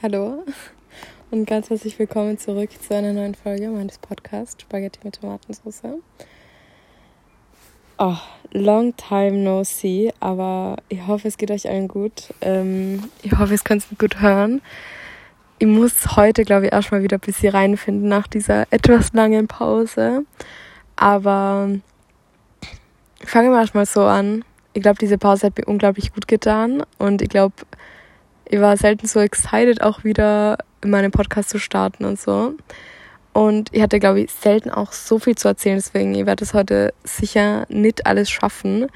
Hallo und ganz herzlich willkommen zurück zu einer neuen Folge meines Podcasts Spaghetti mit Tomatensauce. Oh, long time no see, aber ich hoffe, es geht euch allen gut. Ähm, ich hoffe, es könnt mich gut hören. Ich muss heute, glaube ich, erstmal wieder ein bisschen reinfinden nach dieser etwas langen Pause. Aber fangen wir erstmal so an. Ich glaube, diese Pause hat mir unglaublich gut getan und ich glaube, ich war selten so excited, auch wieder in meinem Podcast zu starten und so. Und ich hatte, glaube ich, selten auch so viel zu erzählen, deswegen, ich werde es heute sicher nicht alles schaffen.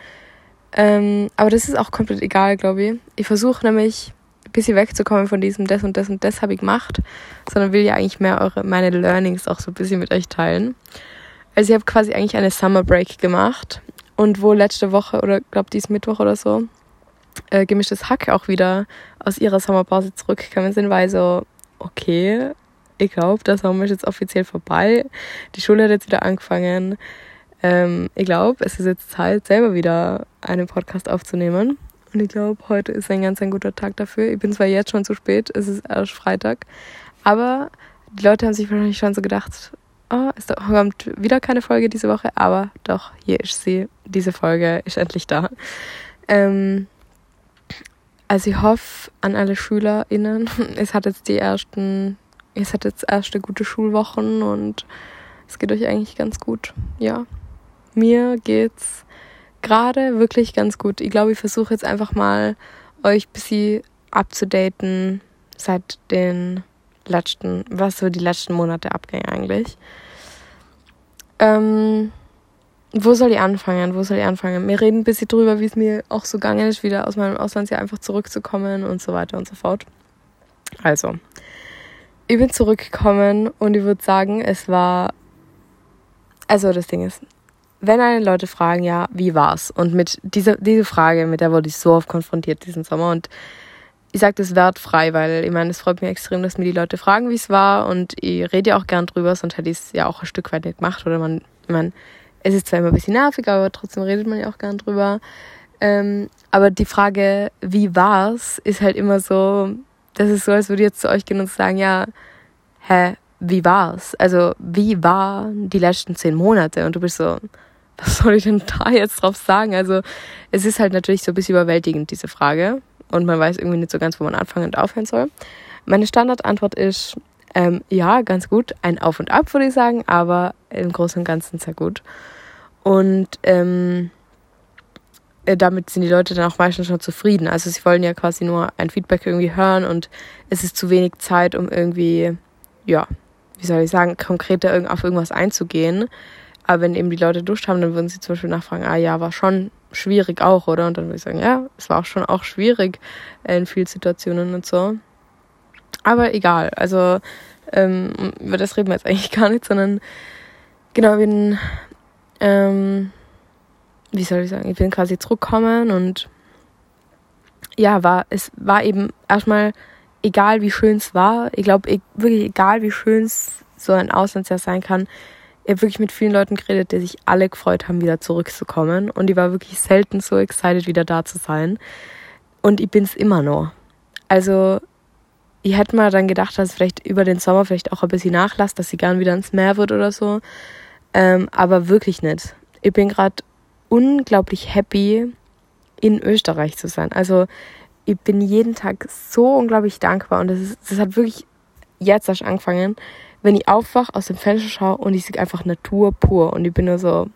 Ähm, aber das ist auch komplett egal, glaube ich. Ich versuche nämlich ein bisschen wegzukommen von diesem das und das und das habe ich gemacht, sondern will ja eigentlich mehr eure, meine Learnings auch so ein bisschen mit euch teilen. Also ich habe quasi eigentlich eine Summer Break gemacht und wo letzte Woche oder glaube dies Mittwoch oder so äh, gemischtes Hack auch wieder aus ihrer Sommerpause zurückgekommen sind, ich so, okay, ich glaube, der Sommer ist jetzt offiziell vorbei. Die Schule hat jetzt wieder angefangen. Ähm, ich glaube, es ist jetzt Zeit, selber wieder einen Podcast aufzunehmen. Und ich glaube, heute ist ein ganz ein guter Tag dafür. Ich bin zwar jetzt schon zu spät, es ist erst Freitag, aber die Leute haben sich wahrscheinlich schon so gedacht, oh, es kommt wieder keine Folge diese Woche, aber doch, hier ist sie. Diese Folge ist endlich da. Ähm, also ich hoffe an alle SchülerInnen, es hat jetzt die ersten, es hat jetzt erste gute Schulwochen und es geht euch eigentlich ganz gut. Ja. Mir geht's gerade wirklich ganz gut. Ich glaube, ich versuche jetzt einfach mal euch ein bisschen abzudaten seit den letzten, was so die letzten Monate abging eigentlich. Ähm, wo soll ich anfangen? Wo soll ich anfangen? Wir reden ein bisschen drüber, wie es mir auch so gegangen ist, wieder aus meinem Auslandsjahr einfach zurückzukommen und so weiter und so fort. Also, ich bin zurückgekommen und ich würde sagen, es war. Also, das Ding ist, wenn eine Leute fragen, ja, wie war's? Und mit dieser diese Frage, mit der wurde ich so oft konfrontiert diesen Sommer und ich sage das wertfrei, weil ich meine, es freut mich extrem, dass mir die Leute fragen, wie es war und ich rede ja auch gern drüber, sonst hätte ich es ja auch ein Stück weit nicht gemacht oder man, ich meine, es ist zwar immer ein bisschen nervig, aber trotzdem redet man ja auch gern drüber. Ähm, aber die Frage, wie war's, ist halt immer so, das ist so, als würde ich jetzt zu euch gehen und sagen, ja, hä, wie war's? Also, wie waren die letzten zehn Monate? Und du bist so, was soll ich denn da jetzt drauf sagen? Also, es ist halt natürlich so ein bisschen überwältigend, diese Frage. Und man weiß irgendwie nicht so ganz, wo man anfangen und aufhören soll. Meine Standardantwort ist, ähm, ja, ganz gut. Ein Auf und Ab, würde ich sagen, aber im Großen und Ganzen sehr gut. Und ähm, äh, damit sind die Leute dann auch meistens schon zufrieden. Also sie wollen ja quasi nur ein Feedback irgendwie hören und es ist zu wenig Zeit, um irgendwie, ja, wie soll ich sagen, konkreter auf irgendwas einzugehen. Aber wenn eben die Leute Duscht haben, dann würden sie zum Beispiel nachfragen, ah ja, war schon schwierig auch, oder? Und dann würde ich sagen, ja, es war auch schon auch schwierig in vielen Situationen und so. Aber egal, also ähm, über das reden wir jetzt eigentlich gar nicht, sondern genau, ich bin, ähm, wie soll ich sagen, ich bin quasi zurückgekommen und ja, war, es war eben erstmal egal, wie schön es war. Ich glaube, wirklich egal, wie schön es so ein Auslandsjahr sein kann. Ich habe wirklich mit vielen Leuten geredet, die sich alle gefreut haben, wieder zurückzukommen. Und ich war wirklich selten so excited, wieder da zu sein. Und ich bin es immer noch. Also ich hätte mal dann gedacht, dass vielleicht über den Sommer vielleicht auch ein bisschen nachlässt, dass sie gern wieder ins Meer wird oder so. Ähm, aber wirklich nicht. Ich bin gerade unglaublich happy, in Österreich zu sein. Also ich bin jeden Tag so unglaublich dankbar und das, ist, das hat wirklich jetzt erst angefangen, wenn ich aufwache, aus dem Fenster schaue und ich sehe einfach Natur pur und ich bin nur so,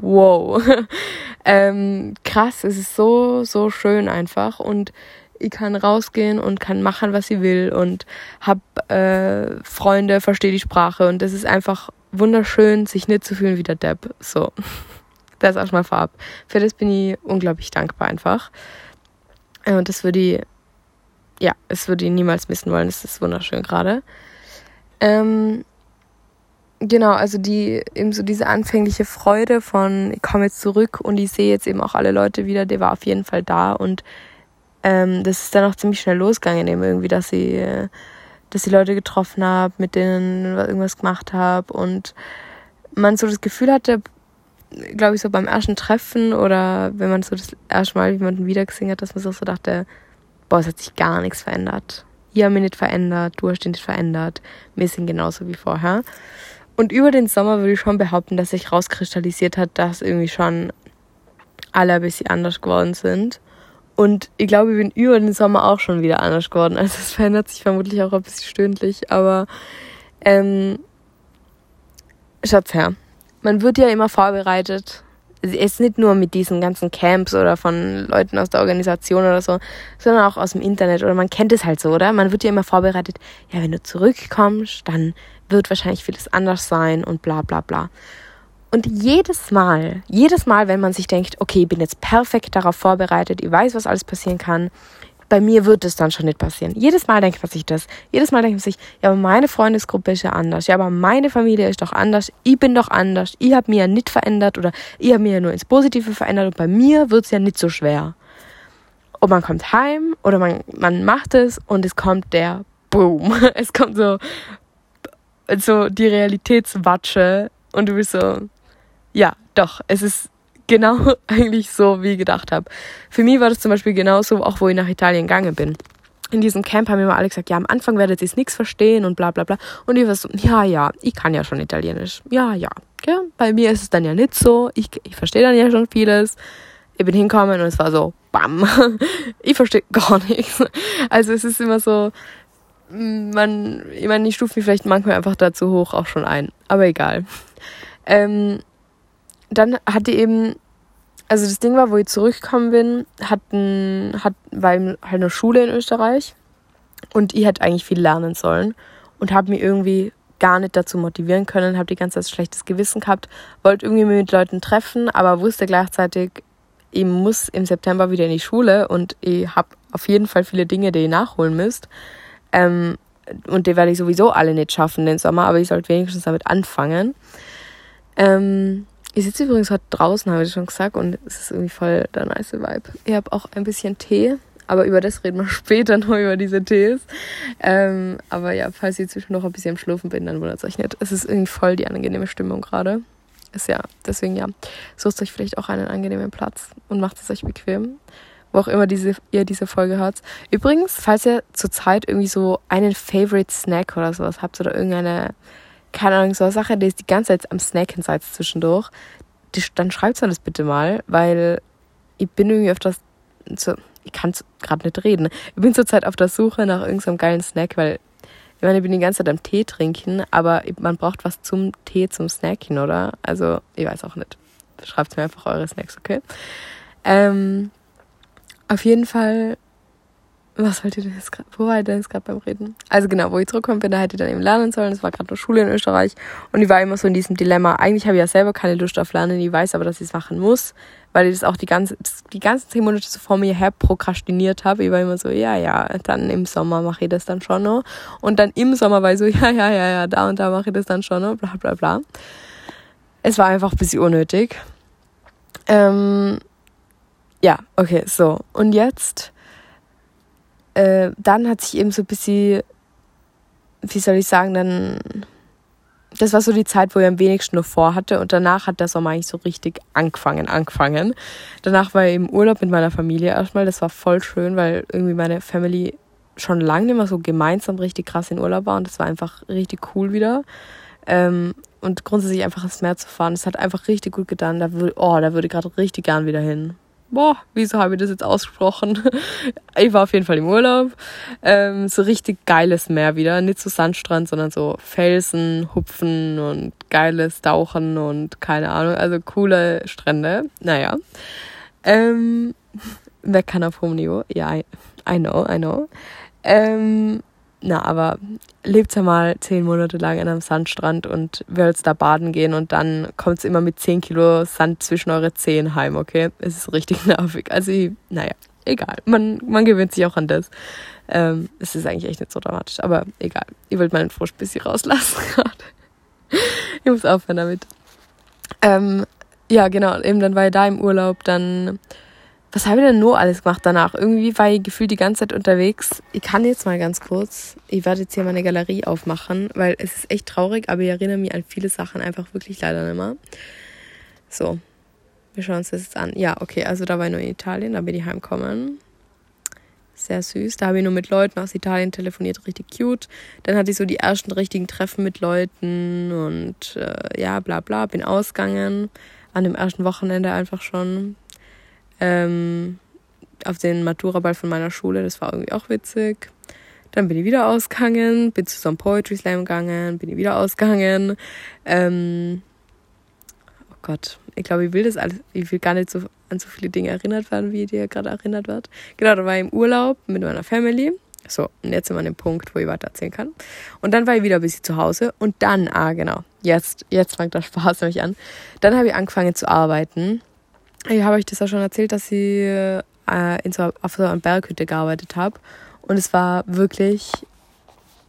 wow. ähm, krass, es ist so, so schön einfach und ich kann rausgehen und kann machen, was ich will und habe äh, Freunde, verstehe die Sprache und es ist einfach wunderschön, sich nicht zu fühlen wie der Depp. So, das erstmal vorab. Für das bin ich unglaublich dankbar einfach. Äh, und das würde ich, ja, es würde ich niemals missen wollen. Es ist wunderschön gerade. Ähm, genau, also die, eben so diese anfängliche Freude von, ich komme jetzt zurück und ich sehe jetzt eben auch alle Leute wieder, der war auf jeden Fall da und ähm, das ist dann auch ziemlich schnell losgegangen, eben irgendwie, dass sie, dass ich Leute getroffen habe, mit denen irgendwas gemacht habe und man so das Gefühl hatte, glaube ich, so beim ersten Treffen oder wenn man so das erste Mal jemanden wieder gesehen hat, dass man so, dachte, boah, es hat sich gar nichts verändert. ich habe mich nicht verändert, du hast dich nicht verändert, wir sind genauso wie vorher. Und über den Sommer würde ich schon behaupten, dass sich rauskristallisiert hat, dass irgendwie schon alle ein bisschen anders geworden sind. Und ich glaube, ich bin über den Sommer auch schon wieder anders geworden. Also es verändert sich vermutlich auch ein bisschen stündlich, aber ähm, schaut's her. Man wird ja immer vorbereitet. Es ist nicht nur mit diesen ganzen Camps oder von Leuten aus der Organisation oder so, sondern auch aus dem Internet oder man kennt es halt so, oder? Man wird ja immer vorbereitet, ja, wenn du zurückkommst, dann wird wahrscheinlich vieles anders sein und bla bla bla. Und jedes Mal, jedes Mal, wenn man sich denkt, okay, ich bin jetzt perfekt darauf vorbereitet, ich weiß, was alles passieren kann, bei mir wird es dann schon nicht passieren. Jedes Mal denkt man sich das. Jedes Mal denkt man sich, ja, aber meine Freundesgruppe ist ja anders. Ja, aber meine Familie ist doch anders. Ich bin doch anders. Ich habe mich ja nicht verändert oder ich habe mich ja nur ins Positive verändert und bei mir wird es ja nicht so schwer. Und man kommt heim oder man, man macht es und es kommt der Boom. Es kommt so, so die Realitätswatsche und du bist so, ja, doch, es ist genau eigentlich so, wie ich gedacht habe. Für mich war das zum Beispiel genauso, auch wo ich nach Italien gegangen bin. In diesem Camp haben immer alle gesagt, ja, am Anfang werdet ihr es nichts verstehen und bla bla bla. Und ich war so, ja, ja, ich kann ja schon Italienisch. Ja, ja. Okay? Bei mir ist es dann ja nicht so. Ich, ich verstehe dann ja schon vieles. Ich bin hingekommen und es war so, bam. ich verstehe gar nichts. Also es ist immer so, man, ich meine, ich stufe mich vielleicht manchmal einfach dazu hoch auch schon ein. Aber egal. Ähm, dann hatte eben, also das Ding war, wo ich zurückgekommen bin, hatten, hat, war halt eine Schule in Österreich und ich hätte eigentlich viel lernen sollen und habe mich irgendwie gar nicht dazu motivieren können, habe die ganze Zeit schlechtes Gewissen gehabt, wollte irgendwie mit Leuten treffen, aber wusste gleichzeitig, ich muss im September wieder in die Schule und ich habe auf jeden Fall viele Dinge, die ihr nachholen müsst. Ähm, und die werde ich sowieso alle nicht schaffen den Sommer, aber ich sollte wenigstens damit anfangen. Ähm, ich sitze übrigens heute draußen, habe ich schon gesagt, und es ist irgendwie voll der nice Vibe. Ich habe auch ein bisschen Tee, aber über das reden wir später noch über diese Tees. Ähm, aber ja, falls ich zwischendurch ein bisschen am Schlafen bin, dann wundert es euch nicht. Es ist irgendwie voll die angenehme Stimmung gerade. Ist ja, deswegen ja, sucht euch vielleicht auch einen angenehmen Platz und macht es euch bequem wo auch immer diese, ihr diese Folge hört. Übrigens, falls ihr zurzeit irgendwie so einen Favorite Snack oder sowas habt oder irgendeine, keine Ahnung, so eine Sache, die ist die ganze Zeit am Snacken seid zwischendurch, dann schreibt mir das bitte mal, weil ich bin irgendwie auf das, so, ich kann gerade nicht reden. Ich bin zurzeit auf der Suche nach irgendeinem geilen Snack, weil ich meine, ich bin die ganze Zeit am Tee trinken, aber man braucht was zum Tee, zum Snacken, oder? Also, ich weiß auch nicht. Schreibt mir einfach eure Snacks, okay? Ähm, auf jeden Fall, was wollt ihr denn jetzt gerade, wo war ich denn jetzt gerade beim Reden? Also genau, wo ich zurückgekommen bin, da hätte ich dann eben lernen sollen. Das war gerade noch Schule in Österreich. Und ich war immer so in diesem Dilemma. Eigentlich habe ich ja selber keine Lust auf Lernen. Ich weiß aber, dass ich es machen muss, weil ich das auch die ganze, die ganzen zehn Monate so vor mir her prokrastiniert habe. Ich war immer so, ja, ja, dann im Sommer mache ich das dann schon noch. Und dann im Sommer war ich so, ja, ja, ja, ja, da und da mache ich das dann schon noch, bla, bla, bla. Es war einfach ein bisschen unnötig. Ähm, ja, okay, so. Und jetzt, äh, dann hat sich eben so ein bisschen, wie soll ich sagen, dann, das war so die Zeit, wo ich am wenigsten noch vorhatte und danach hat der Sommer eigentlich so richtig angefangen, angefangen. Danach war ich im Urlaub mit meiner Familie erstmal, das war voll schön, weil irgendwie meine Family schon lange nicht mehr so gemeinsam richtig krass in Urlaub war und das war einfach richtig cool wieder. Ähm, und grundsätzlich einfach ins Meer zu fahren, das hat einfach richtig gut getan. Da würde, oh, da würde ich gerade richtig gern wieder hin boah, wieso habe ich das jetzt ausgesprochen? ich war auf jeden Fall im Urlaub. Ähm, so richtig geiles Meer wieder. Nicht so Sandstrand, sondern so Felsen, Hupfen und geiles Tauchen und keine Ahnung. Also coole Strände. Naja. Ähm, wer kann auf hohem Niveau? Ja, I, I know, I know. Ähm, na, aber lebt ja mal zehn Monate lang an einem Sandstrand und willst da baden gehen und dann kommt es immer mit zehn Kilo Sand zwischen eure Zehen heim, okay? Es ist richtig nervig. Also, naja, egal. Man, man gewöhnt sich auch an das. Ähm, es ist eigentlich echt nicht so dramatisch, aber egal. Ich wollte meinen Frosch bisschen rauslassen gerade. ich muss aufhören damit. Ähm, ja, genau, eben dann war ich da im Urlaub, dann was habe ich denn nur alles gemacht danach? Irgendwie war ich gefühlt die ganze Zeit unterwegs. Ich kann jetzt mal ganz kurz, ich werde jetzt hier meine Galerie aufmachen, weil es ist echt traurig, aber ich erinnere mich an viele Sachen einfach wirklich leider nicht mehr. So, wir schauen uns das jetzt an. Ja, okay, also da war ich nur in Italien, da bin ich heimgekommen. sehr süß. Da habe ich nur mit Leuten aus Italien telefoniert, richtig cute. Dann hatte ich so die ersten richtigen Treffen mit Leuten und äh, ja, bla bla, bin ausgegangen. An dem ersten Wochenende einfach schon. Ähm, auf den Matura-Ball von meiner Schule, das war irgendwie auch witzig. Dann bin ich wieder ausgegangen, bin zu so einem Poetry Slam gegangen, bin ich wieder ausgegangen. Ähm, oh Gott, ich glaube, ich will das alles, ich will gar nicht so an so viele Dinge erinnert werden, wie dir gerade erinnert wird. Genau, da war ich im Urlaub mit meiner Family. So, und jetzt sind wir an dem Punkt, wo ich weiter erzählen kann. Und dann war ich wieder ein bisschen zu Hause und dann, ah genau, jetzt, jetzt fängt der Spaß nämlich an. Dann habe ich angefangen zu arbeiten. Ich habe euch das ja schon erzählt, dass ich äh, in so, auf so einer Berghütte gearbeitet habe. Und es war wirklich,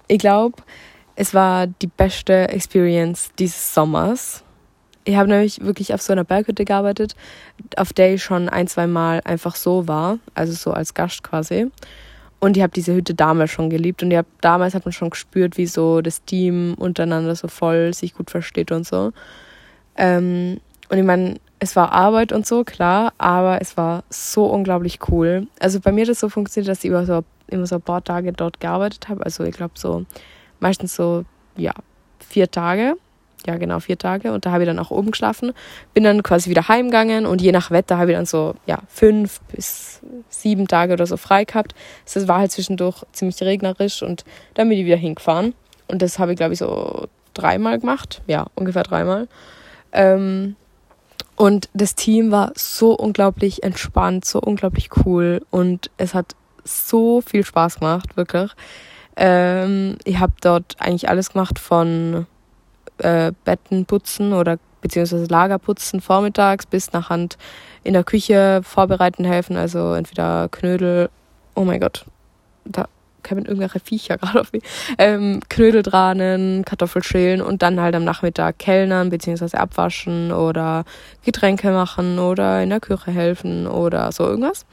ich glaube, es war die beste Experience dieses Sommers. Ich habe nämlich wirklich auf so einer Berghütte gearbeitet, auf der ich schon ein, zwei Mal einfach so war, also so als Gast quasi. Und ich habe diese Hütte damals schon geliebt und ich hab, damals hat man schon gespürt, wie so das Team untereinander so voll sich gut versteht und so. Ähm, und ich meine, es war Arbeit und so, klar, aber es war so unglaublich cool. Also bei mir hat es so funktioniert, dass ich über so, immer so ein paar Tage dort gearbeitet habe. Also ich glaube so meistens so, ja, vier Tage. Ja, genau, vier Tage. Und da habe ich dann auch oben geschlafen. Bin dann quasi wieder heimgegangen und je nach Wetter habe ich dann so, ja, fünf bis sieben Tage oder so frei gehabt. Es war halt zwischendurch ziemlich regnerisch und dann bin ich wieder hingefahren. Und das habe ich, glaube ich, so dreimal gemacht. Ja, ungefähr dreimal. Ähm, und das Team war so unglaublich entspannt, so unglaublich cool und es hat so viel Spaß gemacht, wirklich. Ähm, ich habe dort eigentlich alles gemacht von äh, Betten putzen oder beziehungsweise Lagerputzen vormittags bis nach Hand in der Küche vorbereiten helfen, also entweder Knödel, oh mein Gott, da kämen irgendwelche Viecher gerade auf mich, ähm, Knödeldrahnen, Kartoffelschälen und dann halt am Nachmittag Kellnern beziehungsweise abwaschen oder Getränke machen oder in der Küche helfen oder so irgendwas.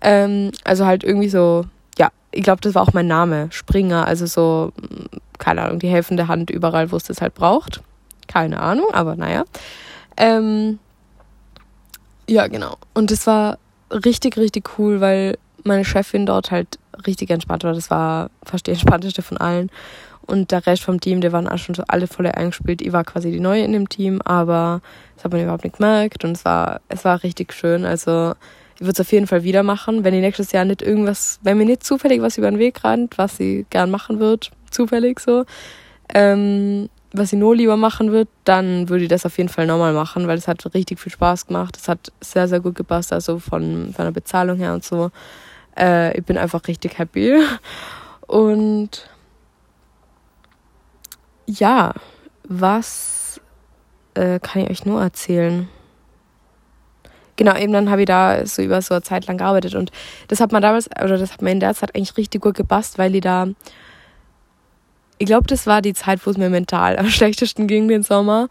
Ähm, also halt irgendwie so, ja, ich glaube, das war auch mein Name, Springer, also so, keine Ahnung, die helfende Hand überall, wo es das halt braucht. Keine Ahnung, aber naja. Ähm, ja, genau. Und das war richtig, richtig cool, weil meine Chefin dort halt richtig entspannt war. Das war fast die entspannteste von allen. Und der Rest vom Team, der waren auch schon alle voll eingespielt. Ich war quasi die Neue in dem Team, aber das hat man überhaupt nicht gemerkt und es war, es war richtig schön. Also ich würde es auf jeden Fall wieder machen, wenn ich nächstes Jahr nicht irgendwas, wenn mir nicht zufällig was über den Weg rennt, was sie gern machen wird, zufällig so, ähm, was sie nur lieber machen wird, dann würde ich das auf jeden Fall nochmal machen, weil es hat richtig viel Spaß gemacht. Es hat sehr, sehr gut gepasst, also von, von der Bezahlung her und so. Äh, ich bin einfach richtig happy. Und ja, was äh, kann ich euch nur erzählen? Genau, eben dann habe ich da so über so eine Zeit lang gearbeitet und das hat man damals, oder das hat mir in der Zeit eigentlich richtig gut gepasst, weil ich da, ich glaube, das war die Zeit, wo es mir mental am schlechtesten ging den Sommer,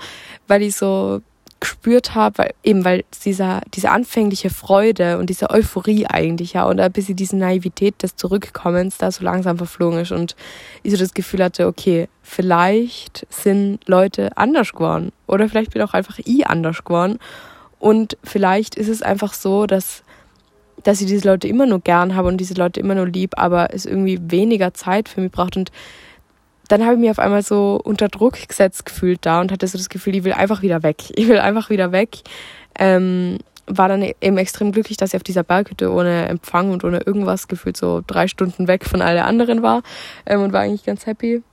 weil ich so gespürt habe, weil eben weil dieser diese anfängliche Freude und diese Euphorie eigentlich ja und ein bisschen diese Naivität des Zurückkommens da so langsam verflogen ist und ich so das Gefühl hatte, okay, vielleicht sind Leute anders geworden oder vielleicht bin auch einfach ich anders geworden. Und vielleicht ist es einfach so, dass dass ich diese Leute immer nur gern habe und diese Leute immer nur lieb, aber es irgendwie weniger Zeit für mich braucht. Und dann habe ich mich auf einmal so unter Druck gesetzt gefühlt da und hatte so das Gefühl, ich will einfach wieder weg. Ich will einfach wieder weg. Ähm, war dann eben extrem glücklich, dass ich auf dieser Berghütte ohne Empfang und ohne irgendwas gefühlt so drei Stunden weg von allen anderen war ähm, und war eigentlich ganz happy.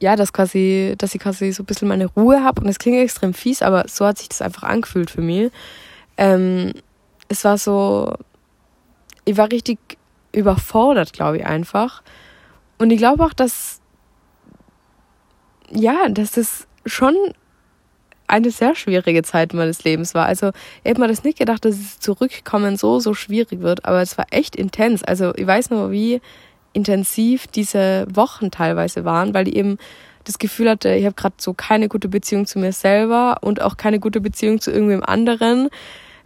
Ja, dass quasi, dass ich quasi so ein bisschen meine Ruhe habe und es klingt extrem fies, aber so hat sich das einfach angefühlt für mich. Ähm, es war so, ich war richtig überfordert, glaube ich einfach. Und ich glaube auch, dass ja, dass es schon eine sehr schwierige Zeit meines Lebens war. Also ich hätte mir das nicht gedacht, dass es zurückkommen so, so schwierig wird, aber es war echt intens. Also ich weiß nur, wie intensiv diese Wochen teilweise waren, weil ich eben das Gefühl hatte, ich habe gerade so keine gute Beziehung zu mir selber und auch keine gute Beziehung zu irgendwem anderen.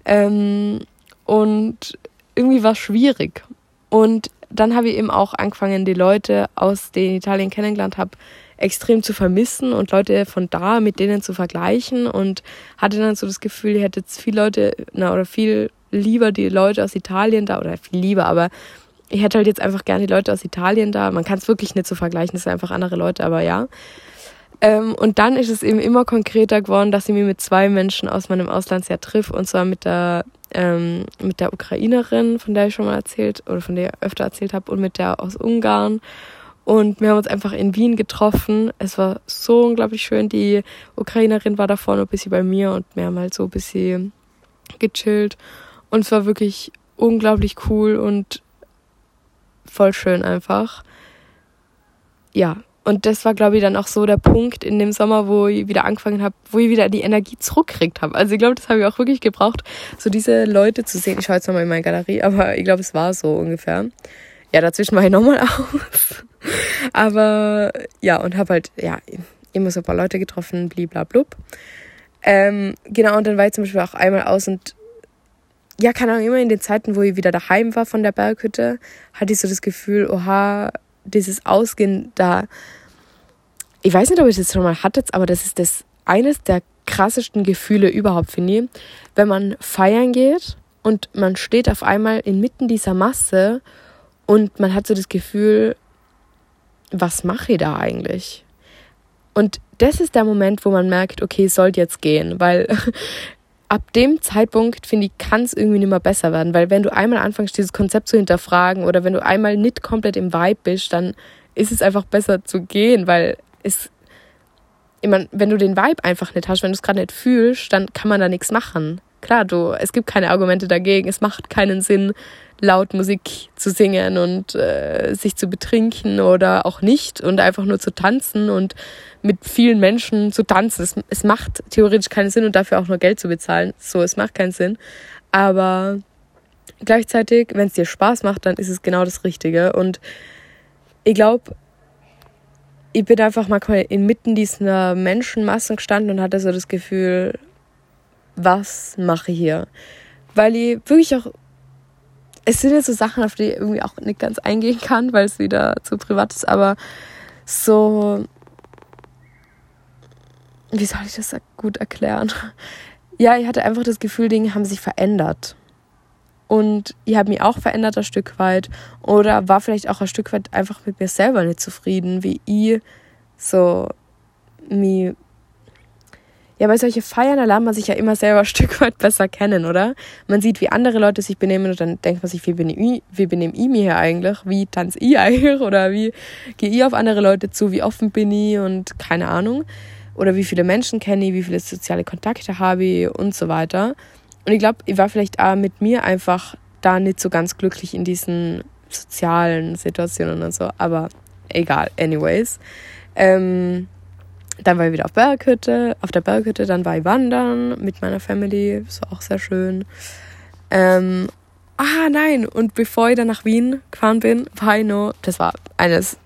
Ähm, und irgendwie war es schwierig. Und dann habe ich eben auch angefangen, die Leute aus den Italien kennengelernt habe, extrem zu vermissen und Leute von da mit denen zu vergleichen und hatte dann so das Gefühl, ich hätte jetzt viele Leute, na, oder viel lieber die Leute aus Italien da, oder viel lieber, aber ich hätte halt jetzt einfach gerne die Leute aus Italien da. Man kann es wirklich nicht so vergleichen, das sind einfach andere Leute, aber ja. Ähm, und dann ist es eben immer konkreter geworden, dass ich mich mit zwei Menschen aus meinem Auslandsjahr triff, und zwar mit der, ähm, mit der Ukrainerin, von der ich schon mal erzählt oder von der ich öfter erzählt habe, und mit der aus Ungarn. Und wir haben uns einfach in Wien getroffen. Es war so unglaublich schön. Die Ukrainerin war da vorne ein bisschen bei mir und wir haben halt so ein bisschen gechillt. Und es war wirklich unglaublich cool und voll schön einfach. Ja, und das war, glaube ich, dann auch so der Punkt in dem Sommer, wo ich wieder angefangen habe, wo ich wieder die Energie zurückkriegt habe. Also ich glaube, das habe ich auch wirklich gebraucht, so diese Leute zu sehen. Ich schaue jetzt nochmal in meine Galerie, aber ich glaube, es war so ungefähr. Ja, dazwischen war ich nochmal aus. aber ja, und habe halt, ja, immer so ein paar Leute getroffen, bliblablub. Ähm, genau, und dann war ich zum Beispiel auch einmal aus und ja, keine Ahnung, immer in den Zeiten, wo ich wieder daheim war von der Berghütte, hatte ich so das Gefühl, oha, dieses Ausgehen da. Ich weiß nicht, ob ich das schon mal hatte, aber das ist das eines der krassesten Gefühle überhaupt, finde ich. Wenn man feiern geht und man steht auf einmal inmitten dieser Masse und man hat so das Gefühl, was mache ich da eigentlich? Und das ist der Moment, wo man merkt, okay, es sollte jetzt gehen, weil ab dem Zeitpunkt, finde ich, kann es irgendwie nicht mehr besser werden, weil wenn du einmal anfängst, dieses Konzept zu hinterfragen oder wenn du einmal nicht komplett im Vibe bist, dann ist es einfach besser zu gehen, weil es, ich mein, wenn du den Vibe einfach nicht hast, wenn du es gerade nicht fühlst, dann kann man da nichts machen. Klar, du, es gibt keine Argumente dagegen, es macht keinen Sinn, laut Musik zu singen und äh, sich zu betrinken oder auch nicht und einfach nur zu tanzen und mit vielen Menschen zu tanzen. Es, es macht theoretisch keinen Sinn und dafür auch nur Geld zu bezahlen. So, es macht keinen Sinn. Aber gleichzeitig, wenn es dir Spaß macht, dann ist es genau das Richtige. Und ich glaube, ich bin einfach mal inmitten dieser Menschenmassen gestanden und hatte so das Gefühl, was mache ich hier? Weil ich wirklich auch es sind jetzt so Sachen, auf die ich irgendwie auch nicht ganz eingehen kann, weil es wieder zu privat ist, aber so, wie soll ich das gut erklären? Ja, ich hatte einfach das Gefühl, Dinge haben sich verändert. Und ich habe mich auch verändert ein Stück weit oder war vielleicht auch ein Stück weit einfach mit mir selber nicht zufrieden, wie ich so mich ja, bei solchen Feiern, lernt man sich ja immer selber ein Stück weit besser kennen, oder? Man sieht, wie andere Leute sich benehmen und dann denkt man sich, wie benehme ich, wie benehme ich mich hier eigentlich? Wie tanze ich eigentlich? Oder wie gehe ich auf andere Leute zu? Wie offen bin ich? Und keine Ahnung. Oder wie viele Menschen kenne ich? Wie viele soziale Kontakte habe ich? Und so weiter. Und ich glaube, ich war vielleicht auch mit mir einfach da nicht so ganz glücklich in diesen sozialen Situationen und so. Aber egal, anyways. Ähm, dann war ich wieder auf Berghütte, auf der Berghütte, dann war ich wandern mit meiner Family, das war auch sehr schön. Ähm, ah, nein, und bevor ich dann nach Wien gefahren bin, war ich noch, das war eines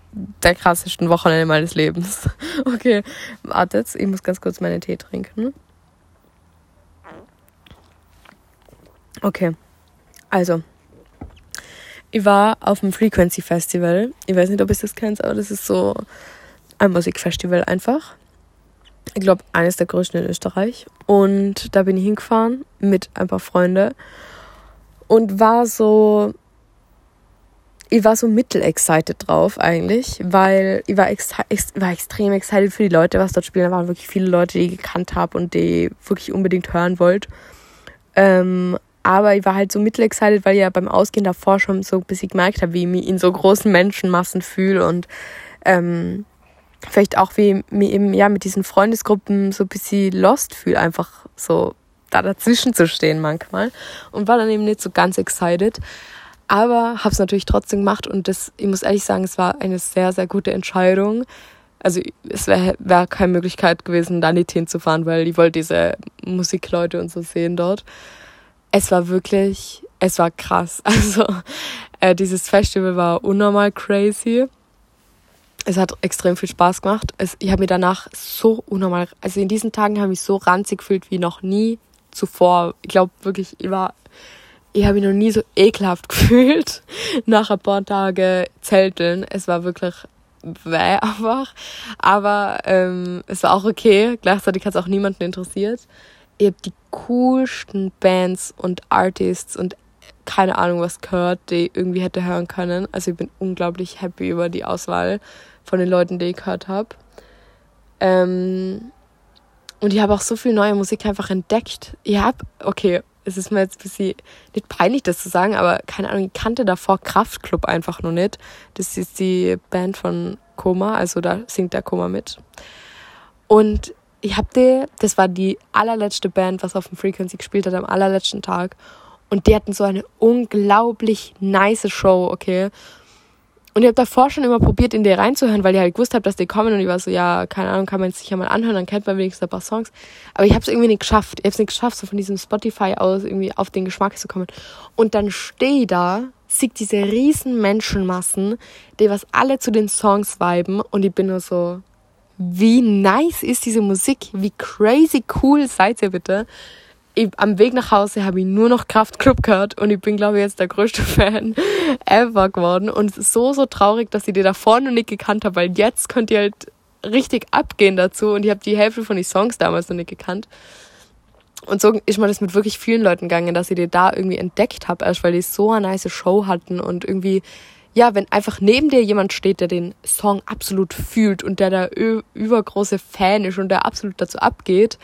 der krassesten Wochenende meines Lebens. Okay, wartet, ich muss ganz kurz meinen Tee trinken. Okay, also, ich war auf dem Frequency Festival. Ich weiß nicht, ob ihr das kennt, aber das ist so ein Musikfestival einfach ich glaube, eines der größten in Österreich. Und da bin ich hingefahren mit ein paar Freunden und war so, ich war so mittel-excited drauf eigentlich, weil ich war, ex war extrem excited für die Leute, was dort spielen. Da waren wirklich viele Leute, die ich gekannt habe und die wirklich unbedingt hören wollte. Ähm, aber ich war halt so mittel-excited, weil ich ja beim Ausgehen davor schon so ein bisschen gemerkt habe, wie ich mich in so großen Menschenmassen fühle und ähm, vielleicht auch wie mir eben ja mit diesen Freundesgruppen so ein bisschen lost fühle, einfach so da dazwischen zu stehen manchmal und war dann eben nicht so ganz excited. Aber habe es natürlich trotzdem gemacht und das, ich muss ehrlich sagen, es war eine sehr, sehr gute Entscheidung. Also es wäre wär keine Möglichkeit gewesen, da nicht hinzufahren, weil ich wollte diese Musikleute und so sehen dort. Es war wirklich, es war krass. Also äh, dieses Festival war unnormal crazy es hat extrem viel Spaß gemacht. Es, ich habe mir danach so unnormal, also in diesen Tagen habe ich mich so ranzig gefühlt wie noch nie zuvor. Ich glaube wirklich, ich war, ich habe mich noch nie so ekelhaft gefühlt nach ein paar Tagen Zelteln. Es war wirklich weh einfach. Aber ähm, es war auch okay. Gleichzeitig hat es auch niemanden interessiert. Ich habe die coolsten Bands und Artists und keine Ahnung was gehört, die irgendwie hätte hören können. Also ich bin unglaublich happy über die Auswahl von den Leuten, die ich gehört habe. Ähm, und ich habe auch so viel neue Musik einfach entdeckt. Ich habe, okay, es ist mir jetzt ein bisschen nicht peinlich, das zu sagen, aber keine Ahnung, ich kannte davor Kraftklub einfach noch nicht. Das ist die Band von Koma, also da singt der Koma mit. Und ich habe die, das war die allerletzte Band, was auf dem Frequency gespielt hat am allerletzten Tag. Und die hatten so eine unglaublich nice Show, okay. Und ich habe davor schon immer probiert, in die reinzuhören, weil ich halt gewusst habe, dass die kommen. Und ich war so, ja, keine Ahnung, kann man sich ja mal anhören, dann kennt man wenigstens ein paar Songs. Aber ich habe es irgendwie nicht geschafft. Ich habe es nicht geschafft, so von diesem Spotify aus irgendwie auf den Geschmack zu kommen. Und dann stehe ich da, sehe diese riesen Menschenmassen, die was alle zu den Songs viben. Und ich bin nur so, wie nice ist diese Musik? Wie crazy cool seid ihr bitte? Ich, am Weg nach Hause habe ich nur noch Kraftclub gehört und ich bin, glaube ich, jetzt der größte Fan ever geworden. Und es ist so, so traurig, dass ich die da vorne nicht gekannt habe, weil jetzt könnt ihr halt richtig abgehen dazu und ich habe die Hälfte von den Songs damals noch nicht gekannt. Und so ist mir das mit wirklich vielen Leuten gegangen, dass ich die da irgendwie entdeckt habe, erst weil die so eine nice Show hatten und irgendwie, ja, wenn einfach neben dir jemand steht, der den Song absolut fühlt und der da übergroße Fan ist und der absolut dazu abgeht,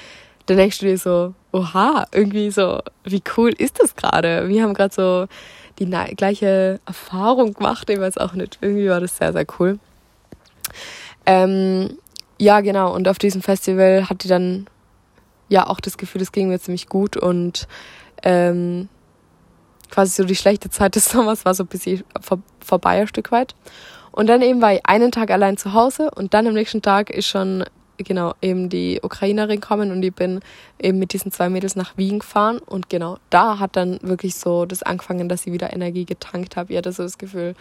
dann denkst du dir so, oha, irgendwie so, wie cool ist das gerade? Wir haben gerade so die gleiche Erfahrung gemacht, ich weiß auch nicht. Irgendwie war das sehr, sehr cool. Ähm, ja, genau. Und auf diesem Festival hatte ich dann ja auch das Gefühl, es ging mir ziemlich gut und ähm, quasi so die schlechte Zeit des Sommers war so ein bisschen vor, vorbei ein Stück weit. Und dann eben war ich einen Tag allein zu Hause und dann am nächsten Tag ist schon genau eben die Ukrainerin kommen und ich bin eben mit diesen zwei Mädels nach Wien gefahren und genau da hat dann wirklich so das angefangen, dass ich wieder Energie getankt habe. Ich hatte so das Gefühl,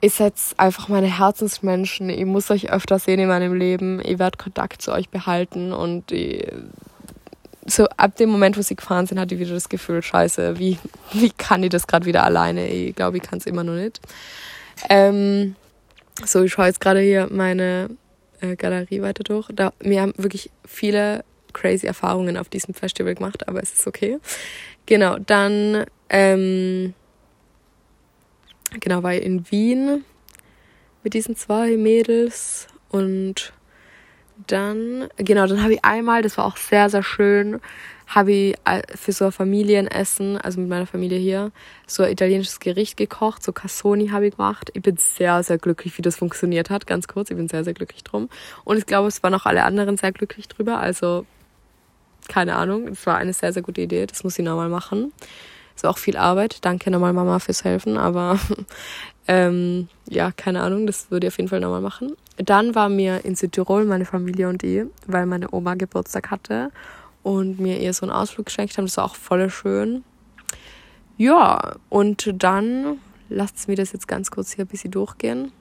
ihr seid einfach meine Herzensmenschen. Ich muss euch öfter sehen in meinem Leben. Ich werde Kontakt zu euch behalten und ich, so ab dem Moment, wo sie gefahren sind, hatte ich wieder das Gefühl, scheiße, wie, wie kann ich das gerade wieder alleine? Ich glaube, ich kann es immer noch nicht. Ähm, so, ich schaue jetzt gerade hier meine äh, Galerie weiter durch. Da, wir haben wirklich viele crazy Erfahrungen auf diesem Festival gemacht, aber es ist okay. Genau, dann ähm, genau war ich in Wien mit diesen zwei Mädels und dann genau, dann habe ich einmal, das war auch sehr sehr schön, habe ich äh, für so ein Familienessen, also mit meiner Familie hier, so ein italienisches Gericht gekocht, so Cassoni habe ich gemacht. Ich bin sehr, sehr glücklich, wie das funktioniert hat, ganz kurz. Ich bin sehr, sehr glücklich drum. Und ich glaube, es waren auch alle anderen sehr glücklich drüber. Also, keine Ahnung, es war eine sehr, sehr gute Idee. Das muss ich nochmal machen. War auch viel Arbeit. Danke nochmal Mama fürs Helfen, aber ähm, ja, keine Ahnung, das würde ich auf jeden Fall nochmal machen. Dann waren wir in Südtirol, meine Familie und ich, weil meine Oma Geburtstag hatte und mir ihr so einen Ausflug geschenkt haben. Das war auch voll schön. Ja, und dann lasst mir das jetzt ganz kurz hier ein bisschen durchgehen.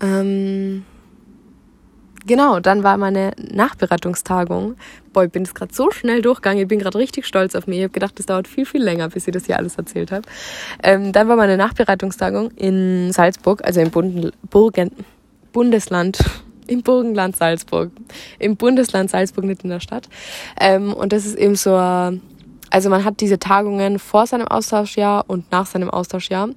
Ähm, genau, dann war meine Nachbereitungstagung. Boah, ich bin es gerade so schnell durchgegangen. Ich bin gerade richtig stolz auf mich. Ich habe gedacht, das dauert viel, viel länger, bis ich das hier alles erzählt habe. Ähm, dann war meine Nachbereitungstagung in Salzburg, also im Bund Burgen Bundesland im Burgenland Salzburg. Im Bundesland Salzburg, nicht in der Stadt. Ähm, und das ist eben so, also man hat diese Tagungen vor seinem Austauschjahr und nach seinem Austauschjahr.